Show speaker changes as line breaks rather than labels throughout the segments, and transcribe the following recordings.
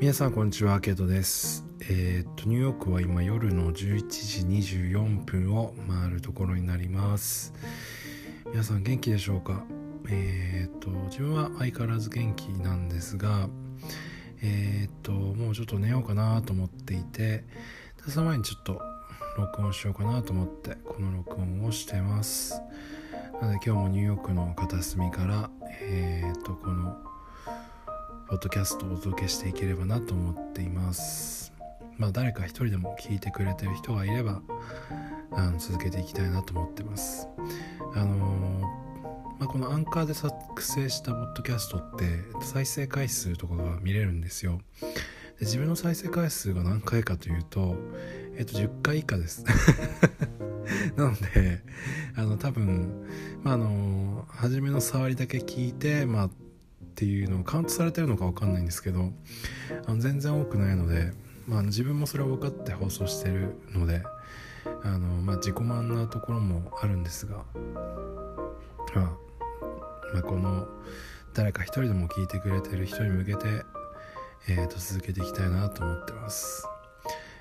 皆さんこんにちはケイトです。えー、っとニューヨークは今夜の11時24分を回るところになります。皆さん元気でしょうか？えー、っと自分は相変わらず元気なんですがえー、っともうちょっと寝ようかなと思っていてその前にちょっと録音しようかなと思ってこの録音をしてます。なので今日もニューヨークの片隅からえっとこのポッドキャストをお届けしていければなと思っています。まあ誰か一人でも聞いてくれてる人がいればあの続けていきたいなと思ってます。あのまあ、このアンカーで作成したポッドキャストって再生回数とかが見れるんですよ。で自分の再生回数が何回かというとえっと10回以下です。なのであの多分まああの初めの触りだけ聞いてまあっていうのをカウントされてるのか分かんないんですけどあの全然多くないので、まあ、自分もそれを分かって放送してるのであの、まあ、自己満なところもあるんですが、まあ、まあ、この誰か一人でも聞いてくれてる人に向けて、えー、と続けていきたいなと思ってます。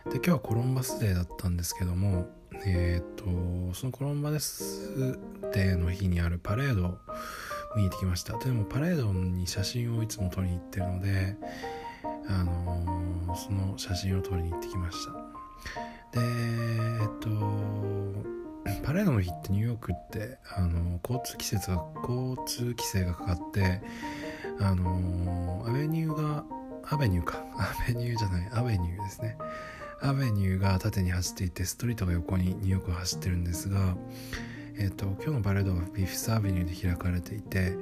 で今日はコロンバスデーだったんですけどもえっ、ー、とそのコロンバスデーの日にあるパレード見に行ってきました。でもパレードに写真をいつも撮りに行ってるのであのー、その写真を撮りに行ってきました。でえっと パレードの日ってニューヨークってあの交通規制が交通規制がかかってあのアベニューがアベニューか。アベニューじゃないアベニューですね。アベニューが縦に走っていてストリートが横にニューヨークを走ってるんですがえーと、今日のパレードはフィフスアベニューで開かれていて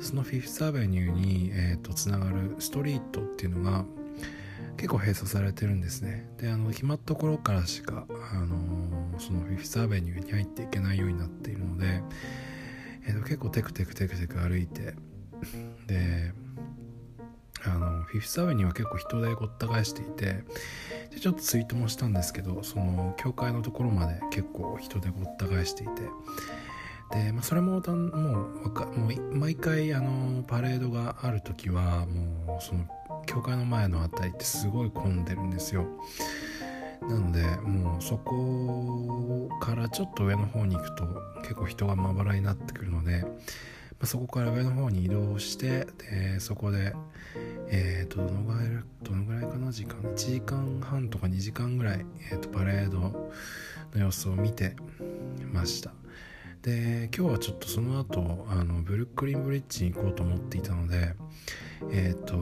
そのフィフスアベニューに、えーと、つながるストリートっていうのが結構閉鎖されてるんですね。であの決まったところからしか、あのー、そのフィフスアベニューに入っていけないようになっているので、えー、と結構テクテクテクテク歩いてであのフィフスアベニューは結構人でごった返していてでちょっとツイートもしたんですけどその教会のところまで結構人でごった返していて。で、まあ、それもだんもうかもう毎回あのパレードがある時はもうその教会の前の辺りってすごい混んでるんですよ。なのでもうそこからちょっと上の方に行くと結構人がまばらになってくるのでまあ、そこから上の方に移動してでそこで、えーと、どのぐらいどのぐらいかな？時間1時間半とか2時間ぐらい、えーと、パレードの様子を見てました。で今日はちょっとその後あのブルックリンブリッジに行こうと思っていたのでえっ、ー、と、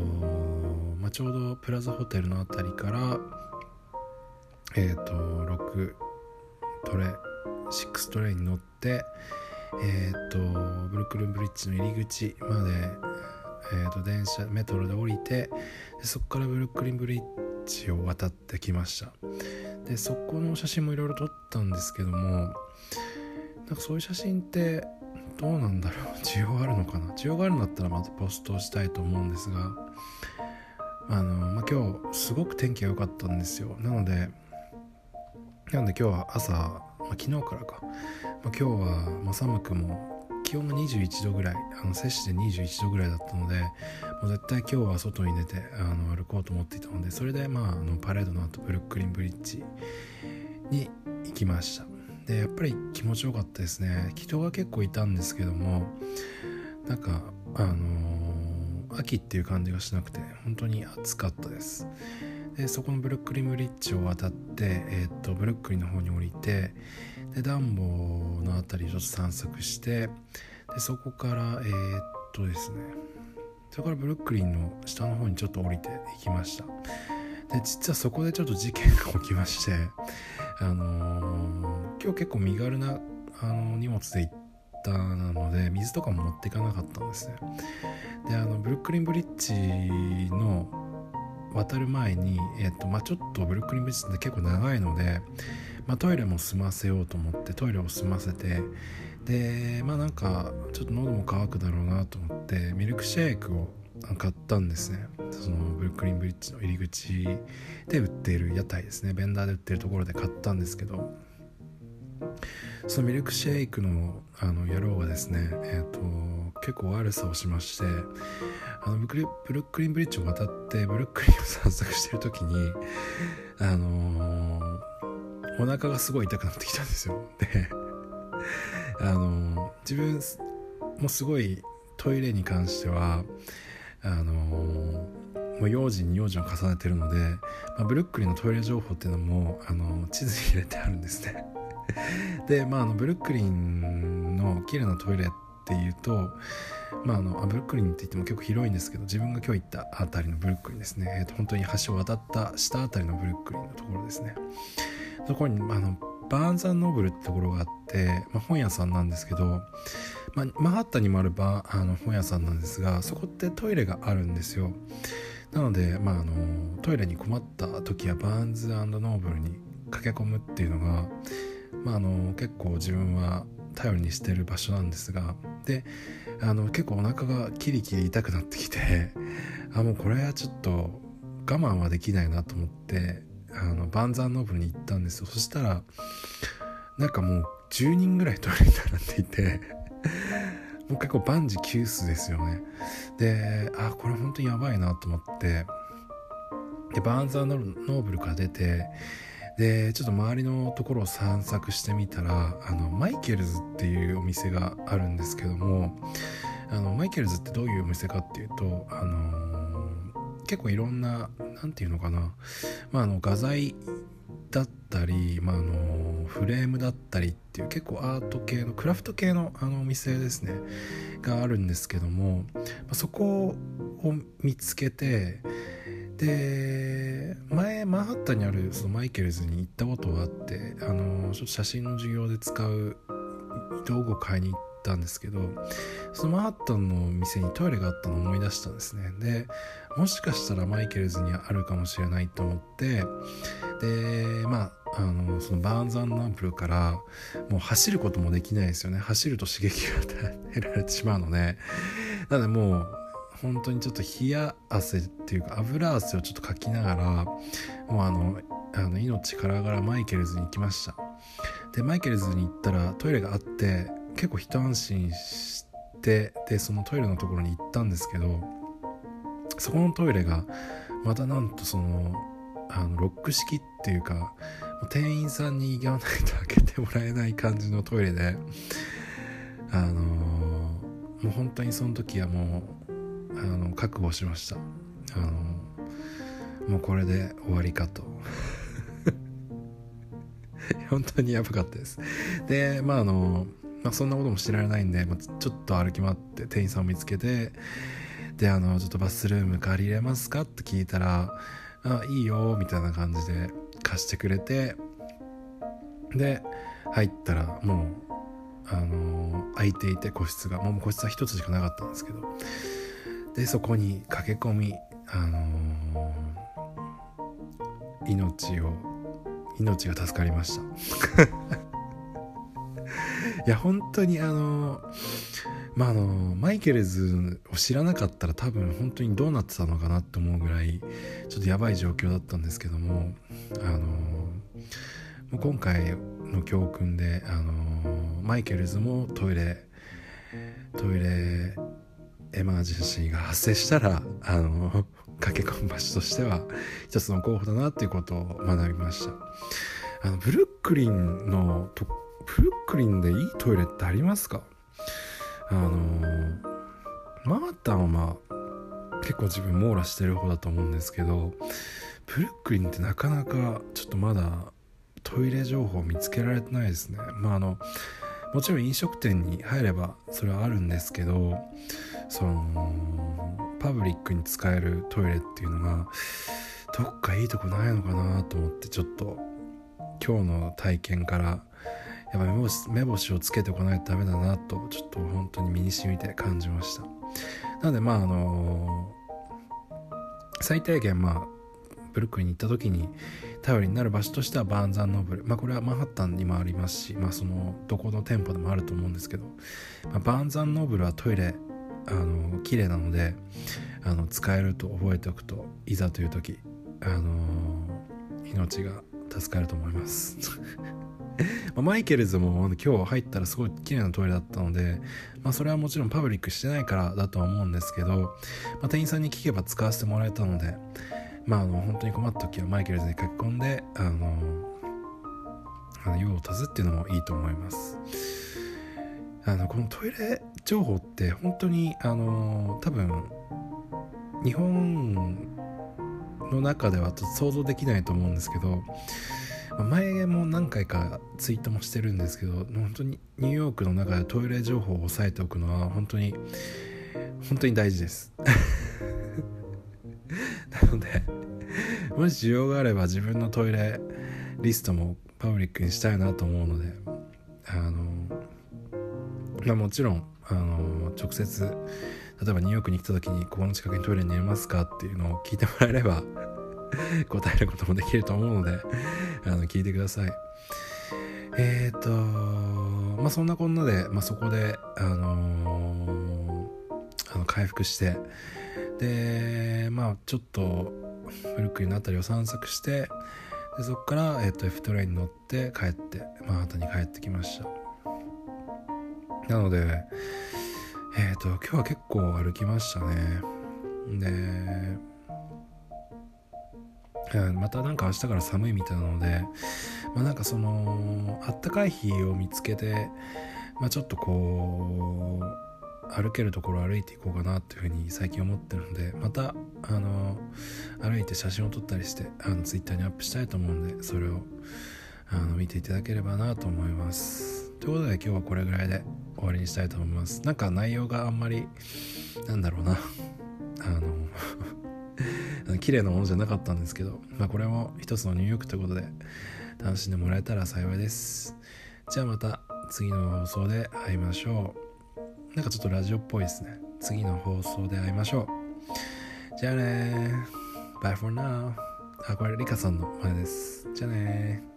まあ、ちょうどプラザホテルの辺りからえっ、ー、と6トレ6トレに乗ってえっ、とブルックリンブリッジの入り口まで、えーと、電車メトロで降りてでそこからブルックリンブリッジを渡ってきました。でそこの写真もいろいろ撮ったんですけどもなんかそういう写真ってどうなんだろう？需要あるのかな？需要があるんだったらまたポストしたいと思うんですがあの、まあ、今日すごく天気が良かったんですよ。なのでなので今日は朝、まあ、昨日からか、まあ、今日は、まあ、寒くも気温が21度ぐらいあの摂氏で21度ぐらいだったのでもう絶対今日は外に出てあの歩こうと思っていたのでそれで、まあ、あのパレードの後ブルックリンブリッジに行きました。でやっぱり気持ちよかったですね。人が結構いたんですけどもなんかあのー、秋っていう感じがしなくて本当に暑かったです。でそこのブルックリンブリッジを渡って、えー、っとブルックリンの方に降りてでダンボの辺りちょっと散策してでそこからえー、っとですねそこからブルックリンの下の方にちょっと降りていきました。で実はそこでちょっと事件が起きまして あのー、今日結構身軽なあの荷物で行ったなので水とかも持っていかなかったんですね。であのブルックリンブリッジの渡る前に、えーとまあ、ちょっとブルックリンブリッジって結構長いのでまあ、トイレも済ませようと思ってトイレを済ませてでまあなんかちょっと喉も渇くだろうなと思ってミルクシェイクを買ったんですね。そのブルックリンブリッジの入り口で売っている屋台ですね。ベンダーで売ってるところで買ったんですけどそのミルクシェイクのあの野郎はですね、えーと、結構悪さをしましてあのブルックリンブリッジを渡ってブルックリンを散策してる時にあのー、お腹がすごい痛くなってきたんですよ。であのー、自分もすごいトイレに関してはあのー、もう用心に用心を重ねてるので、まあ、ブルックリンのトイレ情報っていうのもあの地図に入れてあるんですね。でまああのブルックリンの綺麗なトイレってていうとまあ、あのブルックリンって言っても結構広いんですけど自分が今日行った辺りのブルックリンですね、えー、と本当に橋を渡った下辺りのブルックリンのところですね。そこにあのバーンザンノーブルってところがあって、まあ、本屋さんなんですけど、まあ、マハッタにもあるバあの本屋さんなんですがそこってトイレがあるんですよ。なので、まあ、あのトイレに困った時はバーンズノーブルに駆け込むっていうのが、まあ、あの結構自分は頼りにしてる場所なんですがであの結構お腹がキリキリ痛くなってきて あもうこれはちょっと我慢はできないなと思ってあのバンザンノーブに行ったんですよ。そしたらなんかもう10人ぐらいトイレに並んでいて もう結構万事休すですよね。であこれ本当にやばいなと思ってでバーンザーノーブルから出てでちょっと周りのところを散策してみたらあのマイケルズっていうお店があるんですけどもあのマイケルズってどういうお店かっていうとあの結構いろんな何て言うのかな、まあ、あの画材だったり、まあ、あのフレームだったりっていう結構アート系のクラフト系のあのお店ですねがあるんですけども、まあ、そこを見つけてで前マンハッタンにあるそのマイケルズに行ったことがあってあのちょっと写真の授業で使う道具を買いに行ったんですけどそのマンハッタンの店にトイレがあったのを思い出したんですね。でもしかしたらマイケルズにあるかもしれないと思ってでまああのそのバーンズナンプルからもう走ることもできないですよね。走ると刺激が与えられてしまうので。なのでもう本当にちょっと冷や汗っていうか油汗をちょっとかきながらもうあのあの命からがらマイケルズに行きました。でマイケルズに行ったらトイレがあって結構一安心してでそのトイレのところに行ったんですけどそこのトイレがまたなんとそのあのロック式っていうか店員さんに言わないと開けてもらえない感じのトイレであのー、もう本当にその時はもうあの覚悟しました。あのもうこれで終わりかと。本当にやばかったです。でまああの、まあ、そんなことも知られないんで、まあ、ちょっと歩き回って店員さんを見つけてであのちょっとバスルーム借りれますかって聞いたら「あいいよ」みたいな感じで貸してくれてで入ったらもうあの空いていて個室がもう個室は一つしかなかったんですけどでそこに駆け込み、あのー、命を命が助かりました。いや本当にあのまああのマイケルズを知らなかったら多分本当にどうなってたのかなって思うぐらいちょっとやばい状況だったんですけどもあのもう今回の教訓であのマイケルズもトイレトイレエマージェンシーが発生したらあの駆け込む場所としては一つの候補だなっていうことを学びました。あのブルックリンのとブルックリンでいいトイレってありますか？あのマータンはまあ結構自分網羅してる方だと思うんですけどブルックリンってなかなかちょっとまだトイレ情報見つけられてないですね。まああのもちろん飲食店に入ればそれはあるんですけどそのパブリックに使えるトイレっていうのがどっかいいとこないのかなと思ってちょっと今日の体験からやっぱ目星目星をつけておかないとダメだなとちょっと本当に身に染みて感じました。なのでまああの最低限まあブルックリンに行った時に頼りになる場所としてはバーンザンノーブル。まあこれはマンハッタンにもありますしまあそのどこの店舗でもあると思うんですけど、まあ、バーンザンノーブルはトイレあの綺麗なのであの使えると覚えておくといざという時あの命が助かると思います。ま、マイケルズも今日入ったらすごい綺麗なトイレだったので、まあ、それはもちろんパブリックしてないからだとは思うんですけど、まあ、店員さんに聞けば使わせてもらえたので、まあ、あの本当に困った時はマイケルズに書き込んであのあの用を足すっていうのもいいと思います。あのこのトイレ情報って本当にあの多分日本の中ではちょっと想像できないと思うんですけど前も何回かツイートもしてるんですけど本当にニューヨークの中でトイレ情報を押さえておくのは本当に本当に大事です。なのでもし需要があれば自分のトイレリストもパブリックにしたいなと思うのであの、まあ、もちろんあの直接例えばニューヨークに来た時にここの近くにトイレに寝ますかっていうのを聞いてもらえれば 答えることもできると思うのであの聞いてください。えっ、ー、とまあそんなこんなで、まあ、そこであのー、あの回復してでまあちょっとブルックリンの辺りを散策してでそこから、えー、と F トレインに乗って帰ってマンハッタンに帰ってきました。なのでえっ、ー、と今日は結構歩きましたね。でまたなんか明日から寒いみたいなので、まあ、なんかそのあったかい日を見つけて、まあ、ちょっとこう歩けるところ歩いていこうかなっていうふうに最近思ってるのでまたあの歩いて写真を撮ったりしてあのツイッターにアップしたいと思うんでそれをあの見ていただければなと思います。ということで今日はこれぐらいで。終わりにしたいと思います。なんか内容があんまりなんだろうな。あの 綺麗なものじゃなかったんですけど、まあ、これも一つのニューヨークということで楽しんでもらえたら幸いです。じゃあまた次の放送で会いましょう。なんかちょっとラジオっぽいですね。次の放送で会いましょう。じゃあね Bye for now あこれリカさんの前です。じゃあね